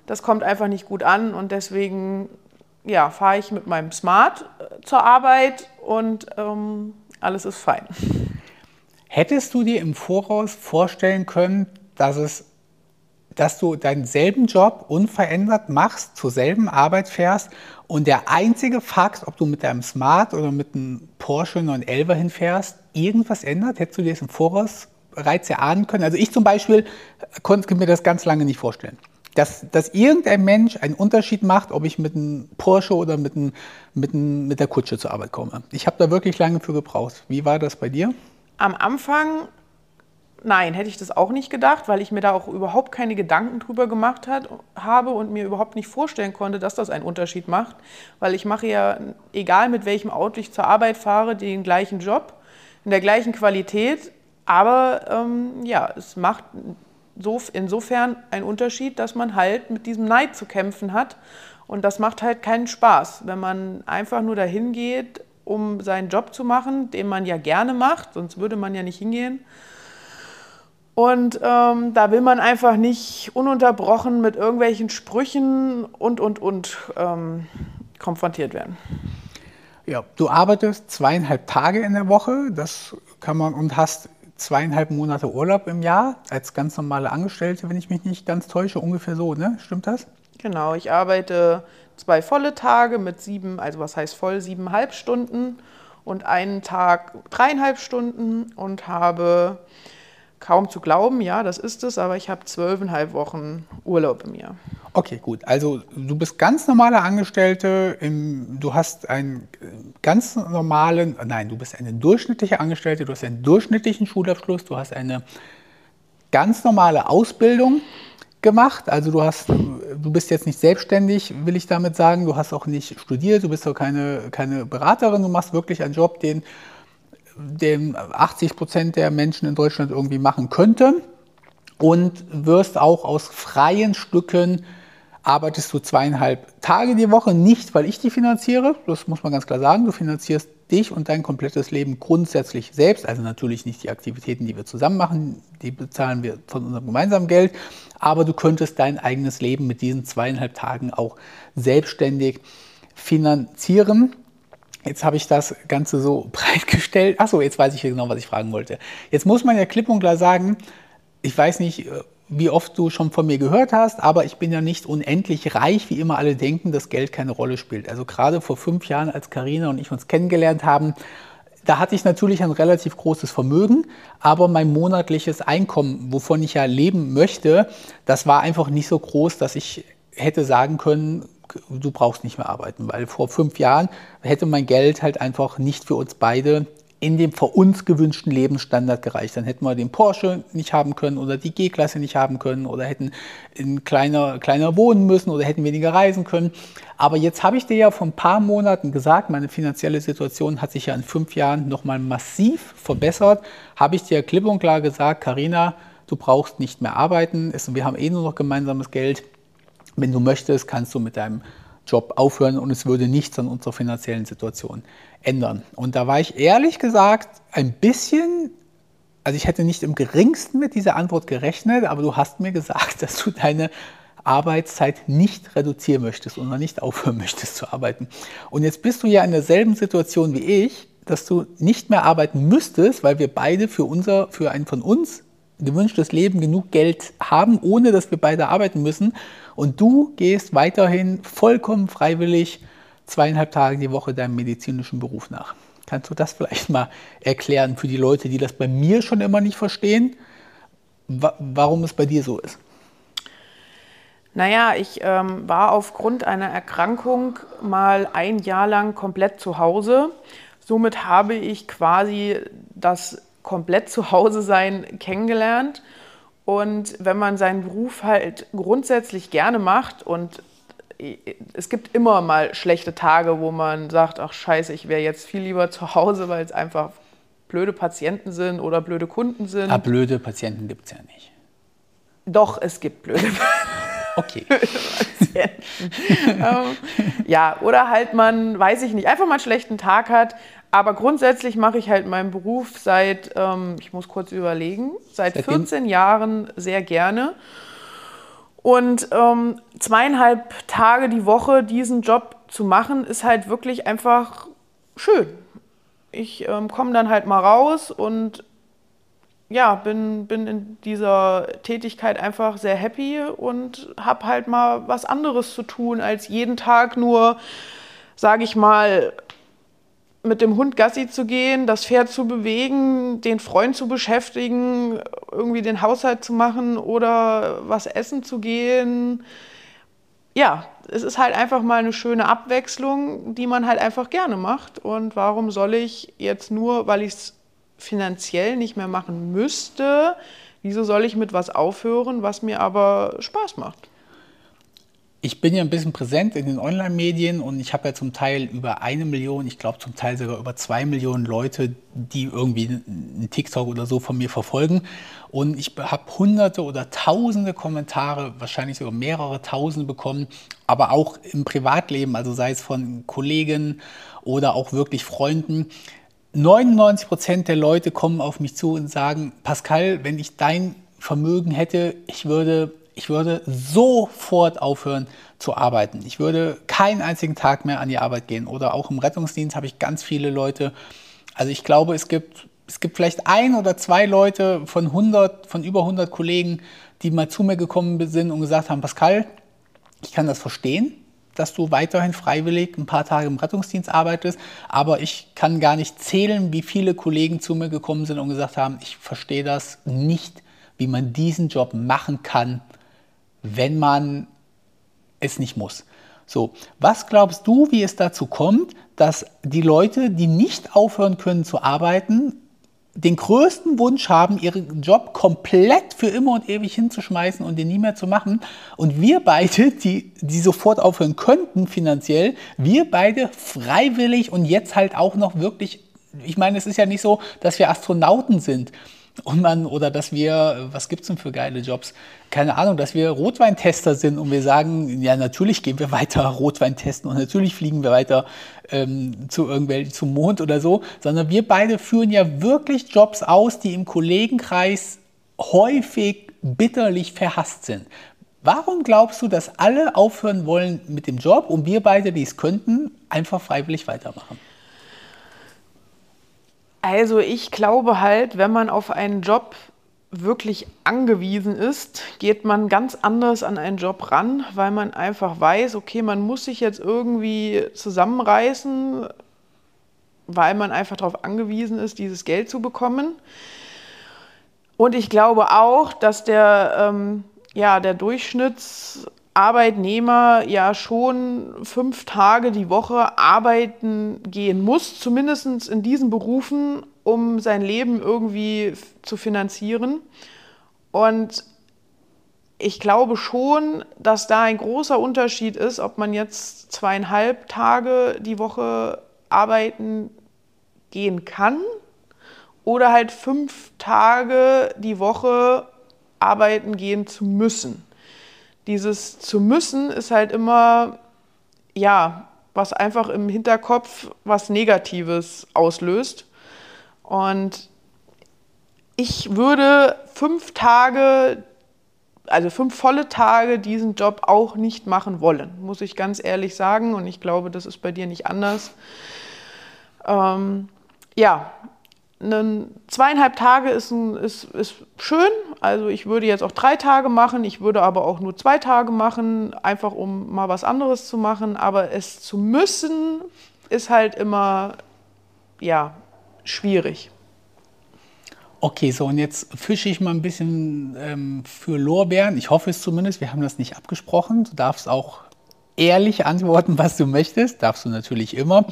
Das kommt einfach nicht gut an und deswegen ja, fahre ich mit meinem Smart äh, zur Arbeit und ähm, alles ist fein. Hättest du dir im Voraus vorstellen können, dass, es, dass du deinen selben Job unverändert machst, zur selben Arbeit fährst und der einzige Fakt, ob du mit deinem Smart oder mit einem Porsche 911 hinfährst, irgendwas ändert? Hättest du dir das im Voraus bereits erahnen können? Also ich zum Beispiel konnte mir das ganz lange nicht vorstellen dass, dass irgendein Mensch einen Unterschied macht, ob ich mit einem Porsche oder mit, einem, mit, einem, mit der Kutsche zur Arbeit komme. Ich habe da wirklich lange für gebraucht. Wie war das bei dir? Am Anfang, nein, hätte ich das auch nicht gedacht, weil ich mir da auch überhaupt keine Gedanken drüber gemacht hat, habe und mir überhaupt nicht vorstellen konnte, dass das einen Unterschied macht. Weil ich mache ja, egal mit welchem Auto ich zur Arbeit fahre, den gleichen Job, in der gleichen Qualität. Aber ähm, ja, es macht so, insofern ein Unterschied, dass man halt mit diesem Neid zu kämpfen hat. Und das macht halt keinen Spaß, wenn man einfach nur dahin geht, um seinen Job zu machen, den man ja gerne macht, sonst würde man ja nicht hingehen. Und ähm, da will man einfach nicht ununterbrochen mit irgendwelchen Sprüchen und, und, und ähm, konfrontiert werden. Ja, du arbeitest zweieinhalb Tage in der Woche, das kann man und hast zweieinhalb Monate Urlaub im Jahr als ganz normale Angestellte, wenn ich mich nicht ganz täusche, ungefähr so, ne? Stimmt das? Genau, ich arbeite zwei volle Tage mit sieben, also was heißt voll, siebeneinhalb Stunden und einen Tag dreieinhalb Stunden und habe kaum zu glauben, ja, das ist es, aber ich habe zwölfeinhalb Wochen Urlaub im Jahr. Okay, gut. Also du bist ganz normale Angestellte, im, du hast einen äh, ganz normalen, nein, du bist eine durchschnittliche Angestellte, du hast einen durchschnittlichen Schulabschluss, du hast eine ganz normale Ausbildung gemacht. Also du hast, du bist jetzt nicht selbstständig, will ich damit sagen. Du hast auch nicht studiert, du bist auch keine, keine Beraterin, du machst wirklich einen Job, den den 80 Prozent der Menschen in Deutschland irgendwie machen könnten und wirst auch aus freien Stücken arbeitest du zweieinhalb Tage die Woche, nicht weil ich die finanziere, das muss man ganz klar sagen, du finanzierst dich und dein komplettes Leben grundsätzlich selbst, also natürlich nicht die Aktivitäten, die wir zusammen machen, die bezahlen wir von unserem gemeinsamen Geld, aber du könntest dein eigenes Leben mit diesen zweieinhalb Tagen auch selbstständig finanzieren. Jetzt habe ich das Ganze so breit gestellt. Achso, jetzt weiß ich genau, was ich fragen wollte. Jetzt muss man ja klipp und klar sagen, ich weiß nicht, äh, wie oft du schon von mir gehört hast, aber ich bin ja nicht unendlich reich, wie immer alle denken, dass Geld keine Rolle spielt. Also gerade vor fünf Jahren, als Karina und ich uns kennengelernt haben, da hatte ich natürlich ein relativ großes Vermögen, aber mein monatliches Einkommen, wovon ich ja leben möchte, das war einfach nicht so groß, dass ich hätte sagen können, du brauchst nicht mehr arbeiten, weil vor fünf Jahren hätte mein Geld halt einfach nicht für uns beide in dem für uns gewünschten Lebensstandard gereicht. Dann hätten wir den Porsche nicht haben können oder die G-Klasse nicht haben können oder hätten in kleiner, kleiner wohnen müssen oder hätten weniger reisen können. Aber jetzt habe ich dir ja vor ein paar Monaten gesagt, meine finanzielle Situation hat sich ja in fünf Jahren nochmal massiv verbessert. Habe ich dir klipp und klar gesagt, Karina, du brauchst nicht mehr arbeiten. Wir haben eh nur noch gemeinsames Geld. Wenn du möchtest, kannst du mit deinem Job aufhören und es würde nichts an unserer finanziellen Situation ändern. Und da war ich ehrlich gesagt ein bisschen, also ich hätte nicht im geringsten mit dieser Antwort gerechnet, aber du hast mir gesagt, dass du deine Arbeitszeit nicht reduzieren möchtest oder nicht aufhören möchtest zu arbeiten. Und jetzt bist du ja in derselben Situation wie ich, dass du nicht mehr arbeiten müsstest, weil wir beide für unser, für ein von uns gewünschtes Leben genug Geld haben, ohne dass wir beide arbeiten müssen. Und du gehst weiterhin vollkommen freiwillig zweieinhalb Tage die Woche deinem medizinischen Beruf nach. Kannst du das vielleicht mal erklären für die Leute, die das bei mir schon immer nicht verstehen, warum es bei dir so ist? Naja, ich ähm, war aufgrund einer Erkrankung mal ein Jahr lang komplett zu Hause. Somit habe ich quasi das komplett zu Hause sein kennengelernt. Und wenn man seinen Beruf halt grundsätzlich gerne macht und es gibt immer mal schlechte Tage, wo man sagt, ach scheiße, ich wäre jetzt viel lieber zu Hause, weil es einfach blöde Patienten sind oder blöde Kunden sind. Aber blöde Patienten gibt es ja nicht. Doch, es gibt blöde Okay. Patienten. ähm, ja, oder halt man, weiß ich nicht, einfach mal einen schlechten Tag hat. Aber grundsätzlich mache ich halt meinen Beruf seit, ähm, ich muss kurz überlegen, seit Seitdem? 14 Jahren sehr gerne. Und ähm, zweieinhalb Tage die Woche diesen Job zu machen, ist halt wirklich einfach schön. Ich ähm, komme dann halt mal raus und ja, bin, bin in dieser Tätigkeit einfach sehr happy und habe halt mal was anderes zu tun, als jeden Tag nur, sage ich mal, mit dem Hund Gassi zu gehen, das Pferd zu bewegen, den Freund zu beschäftigen, irgendwie den Haushalt zu machen oder was essen zu gehen. Ja, es ist halt einfach mal eine schöne Abwechslung, die man halt einfach gerne macht. Und warum soll ich jetzt nur, weil ich es finanziell nicht mehr machen müsste, wieso soll ich mit was aufhören, was mir aber Spaß macht? Ich bin ja ein bisschen präsent in den Online-Medien und ich habe ja zum Teil über eine Million, ich glaube zum Teil sogar über zwei Millionen Leute, die irgendwie einen TikTok oder so von mir verfolgen. Und ich habe hunderte oder tausende Kommentare, wahrscheinlich sogar mehrere tausende bekommen, aber auch im Privatleben, also sei es von Kollegen oder auch wirklich Freunden. 99 Prozent der Leute kommen auf mich zu und sagen, Pascal, wenn ich dein Vermögen hätte, ich würde ich würde sofort aufhören zu arbeiten. Ich würde keinen einzigen Tag mehr an die Arbeit gehen. Oder auch im Rettungsdienst habe ich ganz viele Leute. Also ich glaube, es gibt, es gibt vielleicht ein oder zwei Leute von 100, von über 100 Kollegen, die mal zu mir gekommen sind und gesagt haben, Pascal, ich kann das verstehen, dass du weiterhin freiwillig ein paar Tage im Rettungsdienst arbeitest, aber ich kann gar nicht zählen, wie viele Kollegen zu mir gekommen sind und gesagt haben, ich verstehe das nicht, wie man diesen Job machen kann, wenn man es nicht muss. So, was glaubst du, wie es dazu kommt, dass die Leute, die nicht aufhören können zu arbeiten, den größten Wunsch haben, ihren Job komplett für immer und ewig hinzuschmeißen und den nie mehr zu machen. Und wir beide, die, die sofort aufhören könnten finanziell, wir beide freiwillig und jetzt halt auch noch wirklich, ich meine, es ist ja nicht so, dass wir Astronauten sind und man, oder dass wir, was gibt es denn für geile Jobs? Keine Ahnung, dass wir Rotweintester sind und wir sagen, ja, natürlich gehen wir weiter Rotwein testen und natürlich fliegen wir weiter ähm, zu irgendwelchen, zum Mond oder so, sondern wir beide führen ja wirklich Jobs aus, die im Kollegenkreis häufig bitterlich verhasst sind. Warum glaubst du, dass alle aufhören wollen mit dem Job und wir beide, die es könnten, einfach freiwillig weitermachen? Also ich glaube halt, wenn man auf einen Job wirklich angewiesen ist, geht man ganz anders an einen Job ran, weil man einfach weiß, okay, man muss sich jetzt irgendwie zusammenreißen, weil man einfach darauf angewiesen ist, dieses Geld zu bekommen. Und ich glaube auch, dass der, ähm, ja, der Durchschnitts Arbeitnehmer ja schon fünf Tage die Woche arbeiten gehen muss, zumindest in diesen Berufen, um sein Leben irgendwie zu finanzieren. Und ich glaube schon, dass da ein großer Unterschied ist, ob man jetzt zweieinhalb Tage die Woche arbeiten gehen kann oder halt fünf Tage die Woche arbeiten gehen zu müssen dieses zu müssen ist halt immer, ja, was einfach im Hinterkopf was Negatives auslöst. Und ich würde fünf Tage, also fünf volle Tage diesen Job auch nicht machen wollen, muss ich ganz ehrlich sagen. Und ich glaube, das ist bei dir nicht anders. Ähm, ja, zweieinhalb Tage ist, ein, ist, ist schön. Also ich würde jetzt auch drei Tage machen, ich würde aber auch nur zwei Tage machen, einfach um mal was anderes zu machen. Aber es zu müssen, ist halt immer, ja, schwierig. Okay, so und jetzt fische ich mal ein bisschen ähm, für Lorbeeren. Ich hoffe es zumindest, wir haben das nicht abgesprochen. Du darfst auch ehrlich antworten, was du möchtest. Darfst du natürlich immer.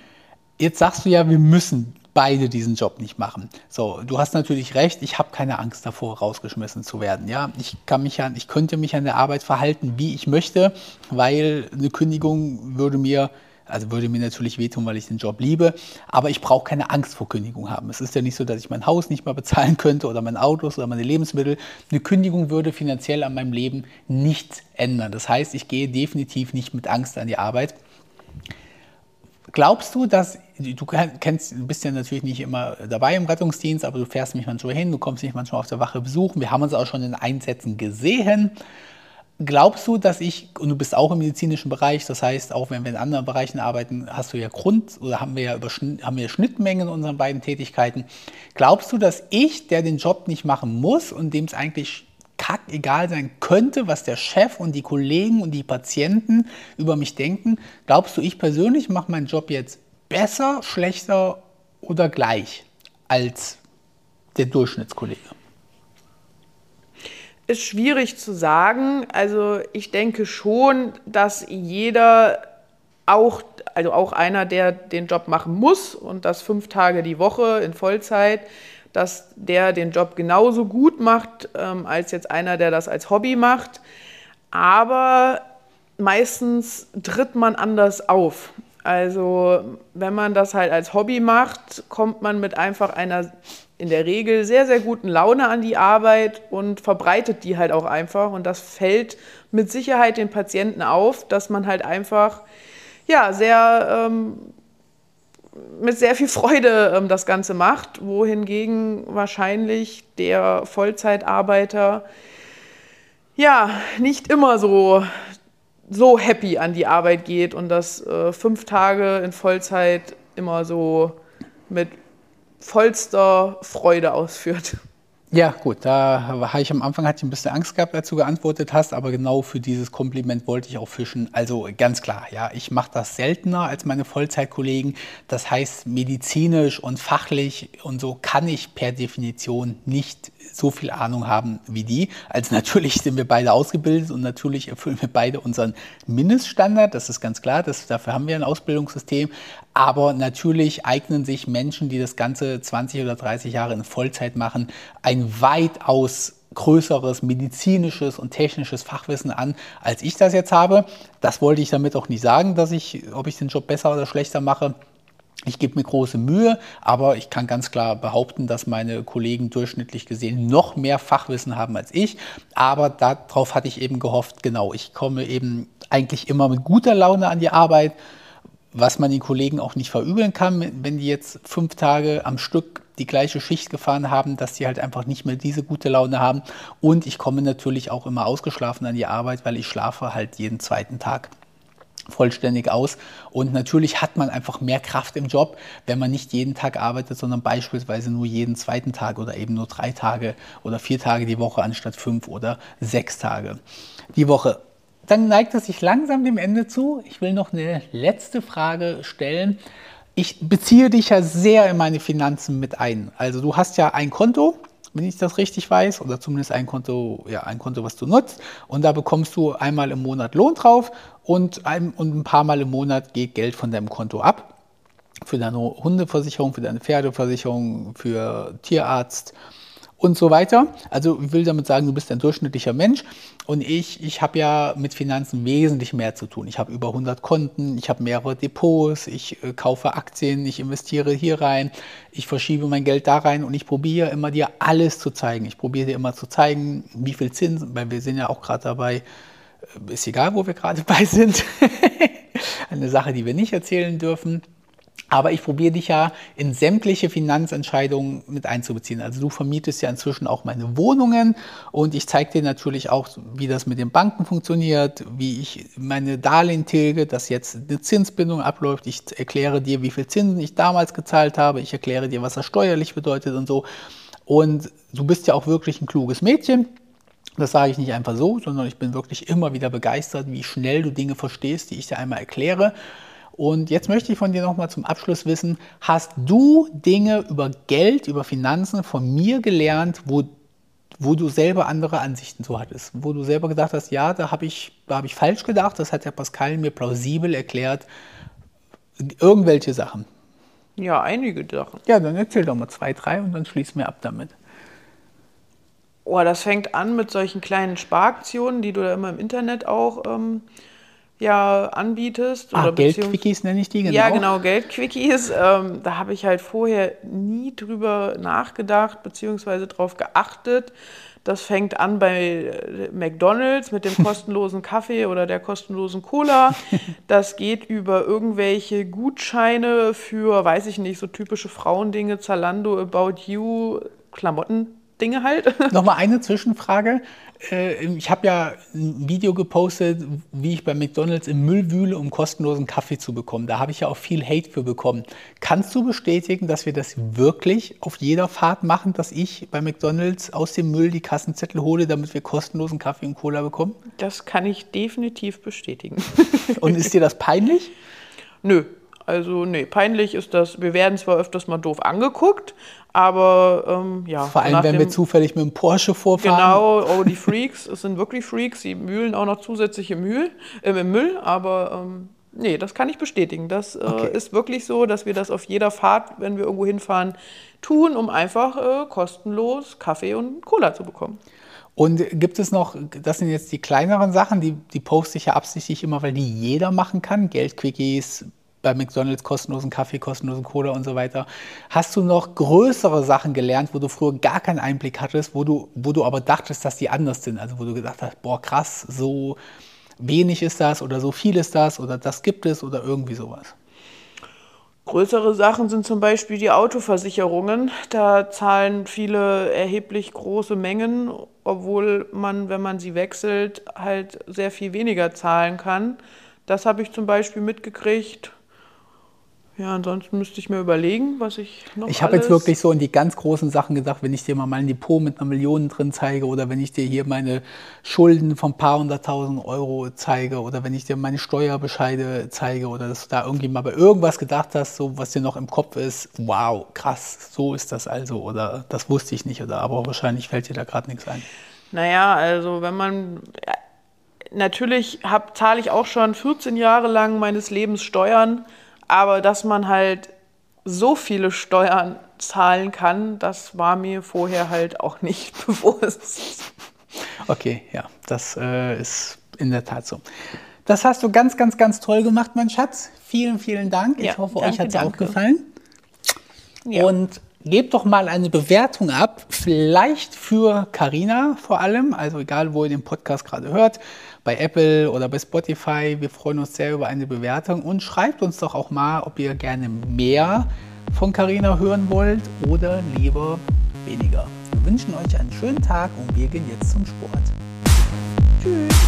Jetzt sagst du ja, wir müssen beide diesen Job nicht machen. So, du hast natürlich recht, ich habe keine Angst davor, rausgeschmissen zu werden. Ja, ich kann mich an, ich könnte mich an der Arbeit verhalten, wie ich möchte, weil eine Kündigung würde mir also würde mir natürlich wehtun, weil ich den Job liebe, aber ich brauche keine Angst vor Kündigung haben. Es ist ja nicht so, dass ich mein Haus nicht mehr bezahlen könnte oder mein Auto oder meine Lebensmittel. Eine Kündigung würde finanziell an meinem Leben nichts ändern. Das heißt, ich gehe definitiv nicht mit Angst an die Arbeit. Glaubst du, dass du kennst, du bist ja natürlich nicht immer dabei im Rettungsdienst, aber du fährst mich manchmal hin, du kommst mich manchmal auf der Wache besuchen. Wir haben uns auch schon in Einsätzen gesehen. Glaubst du, dass ich, und du bist auch im medizinischen Bereich, das heißt, auch wenn wir in anderen Bereichen arbeiten, hast du ja Grund oder haben wir ja haben wir Schnittmengen in unseren beiden Tätigkeiten. Glaubst du, dass ich, der den Job nicht machen muss und dem es eigentlich kackegal sein könnte, was der Chef und die Kollegen und die Patienten über mich denken, glaubst du, ich persönlich mache meinen Job jetzt besser, schlechter oder gleich als der Durchschnittskollege? Ist schwierig zu sagen. Also ich denke schon, dass jeder auch, also auch einer, der den Job machen muss und das fünf Tage die Woche in Vollzeit, dass der den Job genauso gut macht ähm, als jetzt einer, der das als Hobby macht. Aber meistens tritt man anders auf. Also wenn man das halt als Hobby macht, kommt man mit einfach einer in der Regel sehr, sehr guten Laune an die Arbeit und verbreitet die halt auch einfach. Und das fällt mit Sicherheit den Patienten auf, dass man halt einfach ja, sehr ähm, mit sehr viel Freude ähm, das Ganze macht, wohingegen wahrscheinlich der Vollzeitarbeiter ja nicht immer so, so happy an die Arbeit geht und das äh, fünf Tage in Vollzeit immer so mit vollster Freude ausführt. Ja, gut, da habe ich am Anfang hatte ich ein bisschen Angst gehabt, als du geantwortet hast, aber genau für dieses Kompliment wollte ich auch fischen. Also ganz klar, ja, ich mache das seltener als meine Vollzeitkollegen. Das heißt, medizinisch und fachlich und so kann ich per Definition nicht so viel Ahnung haben wie die. Also natürlich sind wir beide ausgebildet und natürlich erfüllen wir beide unseren Mindeststandard, das ist ganz klar, das, dafür haben wir ein Ausbildungssystem. Aber natürlich eignen sich Menschen, die das Ganze 20 oder 30 Jahre in Vollzeit machen, ein weitaus größeres medizinisches und technisches Fachwissen an, als ich das jetzt habe. Das wollte ich damit auch nicht sagen, dass ich, ob ich den Job besser oder schlechter mache. Ich gebe mir große Mühe, aber ich kann ganz klar behaupten, dass meine Kollegen durchschnittlich gesehen noch mehr Fachwissen haben als ich. Aber darauf hatte ich eben gehofft, genau, ich komme eben eigentlich immer mit guter Laune an die Arbeit, was man den Kollegen auch nicht verübeln kann, wenn die jetzt fünf Tage am Stück die gleiche Schicht gefahren haben, dass die halt einfach nicht mehr diese gute Laune haben. Und ich komme natürlich auch immer ausgeschlafen an die Arbeit, weil ich schlafe halt jeden zweiten Tag vollständig aus. Und natürlich hat man einfach mehr Kraft im Job, wenn man nicht jeden Tag arbeitet, sondern beispielsweise nur jeden zweiten Tag oder eben nur drei Tage oder vier Tage die Woche anstatt fünf oder sechs Tage die Woche. Dann neigt es sich langsam dem Ende zu. Ich will noch eine letzte Frage stellen. Ich beziehe dich ja sehr in meine Finanzen mit ein. Also du hast ja ein Konto, wenn ich das richtig weiß, oder zumindest ein Konto, ja, ein Konto, was du nutzt. Und da bekommst du einmal im Monat Lohn drauf und ein, und ein paar Mal im Monat geht Geld von deinem Konto ab. Für deine Hundeversicherung, für deine Pferdeversicherung, für Tierarzt und so weiter. Also ich will damit sagen, du bist ein durchschnittlicher Mensch und ich, ich habe ja mit Finanzen wesentlich mehr zu tun. Ich habe über 100 Konten, ich habe mehrere Depots, ich äh, kaufe Aktien, ich investiere hier rein, ich verschiebe mein Geld da rein und ich probiere immer dir alles zu zeigen. Ich probiere dir immer zu zeigen, wie viel Zinsen, weil wir sind ja auch gerade dabei, äh, ist egal, wo wir gerade bei sind. Eine Sache, die wir nicht erzählen dürfen. Aber ich probiere dich ja in sämtliche Finanzentscheidungen mit einzubeziehen. Also du vermietest ja inzwischen auch meine Wohnungen und ich zeige dir natürlich auch, wie das mit den Banken funktioniert, wie ich meine Darlehen tilge, dass jetzt eine Zinsbindung abläuft. Ich erkläre dir, wie viel Zinsen ich damals gezahlt habe. Ich erkläre dir, was das steuerlich bedeutet und so. Und du bist ja auch wirklich ein kluges Mädchen. Das sage ich nicht einfach so, sondern ich bin wirklich immer wieder begeistert, wie schnell du Dinge verstehst, die ich dir einmal erkläre. Und jetzt möchte ich von dir nochmal zum Abschluss wissen, hast du Dinge über Geld, über Finanzen von mir gelernt, wo, wo du selber andere Ansichten so hattest? Wo du selber gedacht hast, ja, da habe ich, hab ich falsch gedacht, das hat der Pascal mir plausibel erklärt. Irgendwelche Sachen. Ja, einige Sachen. Ja, dann erzähl doch mal zwei, drei und dann schließen wir ab damit. Oh, das fängt an mit solchen kleinen Sparaktionen, die du da immer im Internet auch ähm, ja anbietest. Ah, Geldquickies nenne ich die, genau. Ja, genau, Geldquickies. Ähm, da habe ich halt vorher nie drüber nachgedacht, beziehungsweise darauf geachtet. Das fängt an bei äh, McDonalds mit dem kostenlosen Kaffee oder der kostenlosen Cola. Das geht über irgendwelche Gutscheine für, weiß ich nicht, so typische Frauendinge, Zalando, About You, Klamotten, Dinge halt. Nochmal eine Zwischenfrage. Äh, ich habe ja ein Video gepostet, wie ich bei McDonald's im Müll wühle, um kostenlosen Kaffee zu bekommen. Da habe ich ja auch viel Hate für bekommen. Kannst du bestätigen, dass wir das wirklich auf jeder Fahrt machen, dass ich bei McDonald's aus dem Müll die Kassenzettel hole, damit wir kostenlosen Kaffee und Cola bekommen? Das kann ich definitiv bestätigen. und ist dir das peinlich? Nö, also nee, peinlich ist das. Wir werden zwar öfters mal doof angeguckt, aber ähm, ja. Vor allem, wenn dem, wir zufällig mit dem Porsche vorfahren. Genau, oh, die Freaks, es sind wirklich Freaks, sie mühlen auch noch zusätzlich im Müll, äh, im Müll aber ähm, nee, das kann ich bestätigen. Das äh, okay. ist wirklich so, dass wir das auf jeder Fahrt, wenn wir irgendwo hinfahren, tun, um einfach äh, kostenlos Kaffee und Cola zu bekommen. Und gibt es noch, das sind jetzt die kleineren Sachen, die, die poste ich ja absichtlich immer, weil die jeder machen kann. Geldquickies, bei McDonalds kostenlosen Kaffee, kostenlosen Cola und so weiter. Hast du noch größere Sachen gelernt, wo du früher gar keinen Einblick hattest, wo du, wo du aber dachtest, dass die anders sind? Also wo du gedacht hast, boah, krass, so wenig ist das oder so viel ist das oder das gibt es oder irgendwie sowas. Größere Sachen sind zum Beispiel die Autoversicherungen. Da zahlen viele erheblich große Mengen, obwohl man, wenn man sie wechselt, halt sehr viel weniger zahlen kann. Das habe ich zum Beispiel mitgekriegt. Ja, ansonsten müsste ich mir überlegen, was ich noch. Ich habe jetzt wirklich so in die ganz großen Sachen gesagt, wenn ich dir mal mein Depot mit einer Million drin zeige oder wenn ich dir hier meine Schulden von ein paar hunderttausend Euro zeige oder wenn ich dir meine Steuerbescheide zeige oder dass du da irgendwie mal bei irgendwas gedacht hast, so was dir noch im Kopf ist, wow, krass, so ist das also oder das wusste ich nicht oder aber wahrscheinlich fällt dir da gerade nichts ein. Naja, also wenn man natürlich hab, zahle ich auch schon 14 Jahre lang meines Lebens Steuern aber dass man halt so viele Steuern zahlen kann, das war mir vorher halt auch nicht bewusst. Okay, ja, das äh, ist in der Tat so. das hast du ganz, ganz, ganz toll gemacht, mein Schatz. Vielen, vielen Dank. Ich Ja, hoffe, danke, euch hat es auch gefallen. Ja. Und gebt doch mal eine Bewertung ab, vielleicht für Karina vor allem, also egal, wo ihr den Podcast gerade hört, bei Apple oder bei Spotify. Wir freuen uns sehr über eine Bewertung und schreibt uns doch auch mal, ob ihr gerne mehr von Karina hören wollt oder lieber weniger. Wir wünschen euch einen schönen Tag und wir gehen jetzt zum Sport. Tschüss.